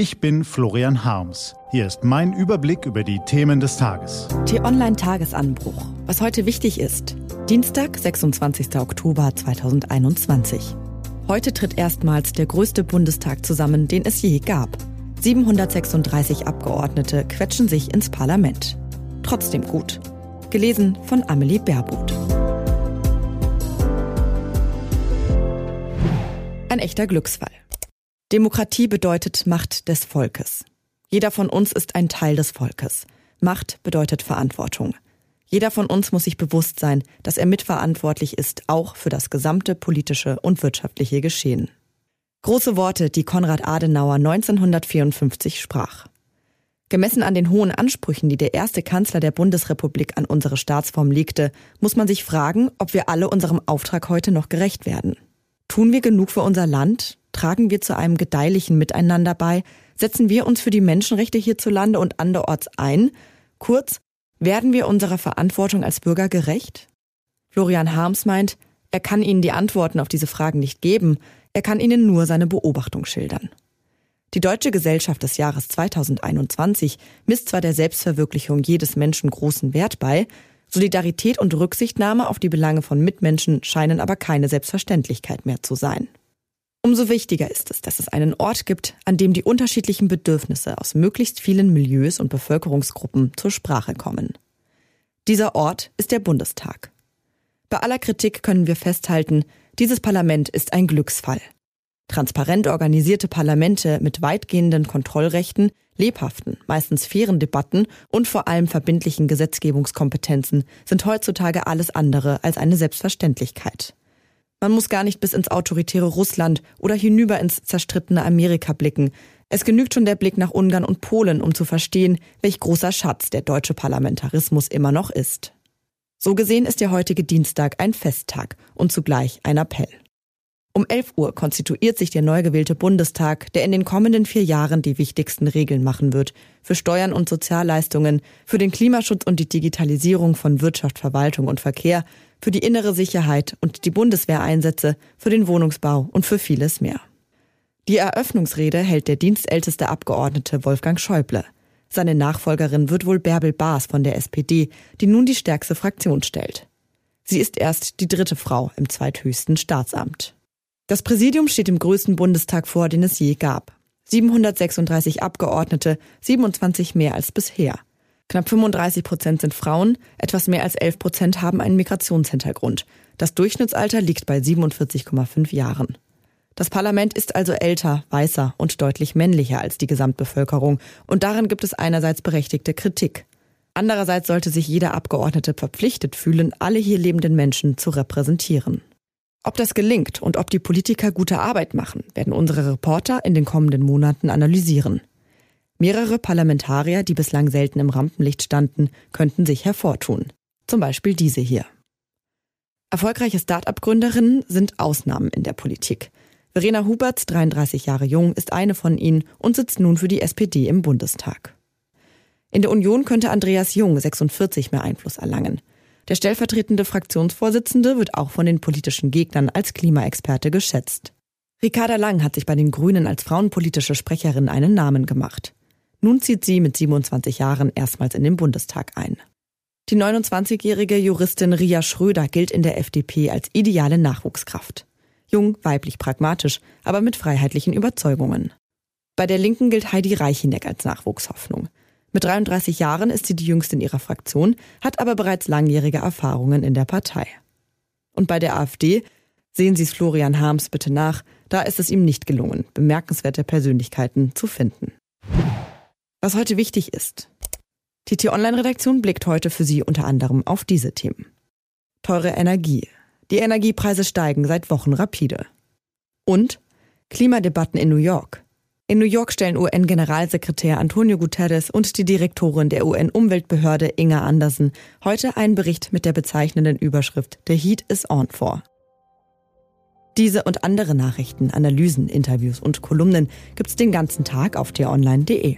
Ich bin Florian Harms. Hier ist mein Überblick über die Themen des Tages. T-Online-Tagesanbruch. Was heute wichtig ist. Dienstag, 26. Oktober 2021. Heute tritt erstmals der größte Bundestag zusammen, den es je gab. 736 Abgeordnete quetschen sich ins Parlament. Trotzdem gut. Gelesen von Amelie Baerboot. Ein echter Glücksfall. Demokratie bedeutet Macht des Volkes. Jeder von uns ist ein Teil des Volkes. Macht bedeutet Verantwortung. Jeder von uns muss sich bewusst sein, dass er mitverantwortlich ist, auch für das gesamte politische und wirtschaftliche Geschehen. Große Worte, die Konrad Adenauer 1954 sprach. Gemessen an den hohen Ansprüchen, die der erste Kanzler der Bundesrepublik an unsere Staatsform legte, muss man sich fragen, ob wir alle unserem Auftrag heute noch gerecht werden. Tun wir genug für unser Land? Tragen wir zu einem gedeihlichen Miteinander bei? Setzen wir uns für die Menschenrechte hierzulande und anderorts ein? Kurz, werden wir unserer Verantwortung als Bürger gerecht? Florian Harms meint, er kann Ihnen die Antworten auf diese Fragen nicht geben, er kann Ihnen nur seine Beobachtung schildern. Die deutsche Gesellschaft des Jahres 2021 misst zwar der Selbstverwirklichung jedes Menschen großen Wert bei, Solidarität und Rücksichtnahme auf die Belange von Mitmenschen scheinen aber keine Selbstverständlichkeit mehr zu sein. Umso wichtiger ist es, dass es einen Ort gibt, an dem die unterschiedlichen Bedürfnisse aus möglichst vielen Milieus und Bevölkerungsgruppen zur Sprache kommen. Dieser Ort ist der Bundestag. Bei aller Kritik können wir festhalten, dieses Parlament ist ein Glücksfall. Transparent organisierte Parlamente mit weitgehenden Kontrollrechten lebhaften, meistens fairen Debatten und vor allem verbindlichen Gesetzgebungskompetenzen sind heutzutage alles andere als eine Selbstverständlichkeit. Man muss gar nicht bis ins autoritäre Russland oder hinüber ins zerstrittene Amerika blicken. Es genügt schon der Blick nach Ungarn und Polen, um zu verstehen, welch großer Schatz der deutsche Parlamentarismus immer noch ist. So gesehen ist der heutige Dienstag ein Festtag und zugleich ein Appell. Um 11 Uhr konstituiert sich der neu gewählte Bundestag, der in den kommenden vier Jahren die wichtigsten Regeln machen wird. Für Steuern und Sozialleistungen, für den Klimaschutz und die Digitalisierung von Wirtschaft, Verwaltung und Verkehr, für die innere Sicherheit und die Bundeswehreinsätze, für den Wohnungsbau und für vieles mehr. Die Eröffnungsrede hält der dienstälteste Abgeordnete Wolfgang Schäuble. Seine Nachfolgerin wird wohl Bärbel Baas von der SPD, die nun die stärkste Fraktion stellt. Sie ist erst die dritte Frau im zweithöchsten Staatsamt. Das Präsidium steht im größten Bundestag vor, den es je gab. 736 Abgeordnete, 27 mehr als bisher. Knapp 35 Prozent sind Frauen, etwas mehr als 11 Prozent haben einen Migrationshintergrund. Das Durchschnittsalter liegt bei 47,5 Jahren. Das Parlament ist also älter, weißer und deutlich männlicher als die Gesamtbevölkerung, und daran gibt es einerseits berechtigte Kritik. Andererseits sollte sich jeder Abgeordnete verpflichtet fühlen, alle hier lebenden Menschen zu repräsentieren. Ob das gelingt und ob die Politiker gute Arbeit machen, werden unsere Reporter in den kommenden Monaten analysieren. Mehrere Parlamentarier, die bislang selten im Rampenlicht standen, könnten sich hervortun. Zum Beispiel diese hier. Erfolgreiche Start-up-Gründerinnen sind Ausnahmen in der Politik. Verena Huberts, 33 Jahre jung, ist eine von ihnen und sitzt nun für die SPD im Bundestag. In der Union könnte Andreas Jung, 46, mehr Einfluss erlangen. Der stellvertretende Fraktionsvorsitzende wird auch von den politischen Gegnern als Klimaexperte geschätzt. Ricarda Lang hat sich bei den Grünen als frauenpolitische Sprecherin einen Namen gemacht. Nun zieht sie mit 27 Jahren erstmals in den Bundestag ein. Die 29-jährige Juristin Ria Schröder gilt in der FDP als ideale Nachwuchskraft. Jung, weiblich, pragmatisch, aber mit freiheitlichen Überzeugungen. Bei der Linken gilt Heidi Reichineck als Nachwuchshoffnung. Mit 33 Jahren ist sie die jüngste in ihrer Fraktion, hat aber bereits langjährige Erfahrungen in der Partei. Und bei der AfD sehen Sie es Florian Harms bitte nach, da ist es ihm nicht gelungen, bemerkenswerte Persönlichkeiten zu finden. Was heute wichtig ist. Die T-Online-Redaktion blickt heute für Sie unter anderem auf diese Themen. Teure Energie. Die Energiepreise steigen seit Wochen rapide. Und Klimadebatten in New York. In New York stellen UN-Generalsekretär Antonio Guterres und die Direktorin der UN-Umweltbehörde Inga Andersen heute einen Bericht mit der bezeichnenden Überschrift The Heat is on vor. Diese und andere Nachrichten, Analysen, Interviews und Kolumnen gibt's den ganzen Tag auf t-online.de.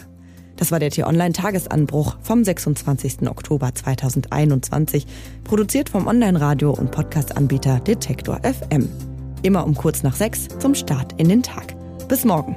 Das war der T-Online-Tagesanbruch vom 26. Oktober 2021, produziert vom Online-Radio- und Podcast-Anbieter Detektor FM. Immer um kurz nach sechs zum Start in den Tag. Bis morgen.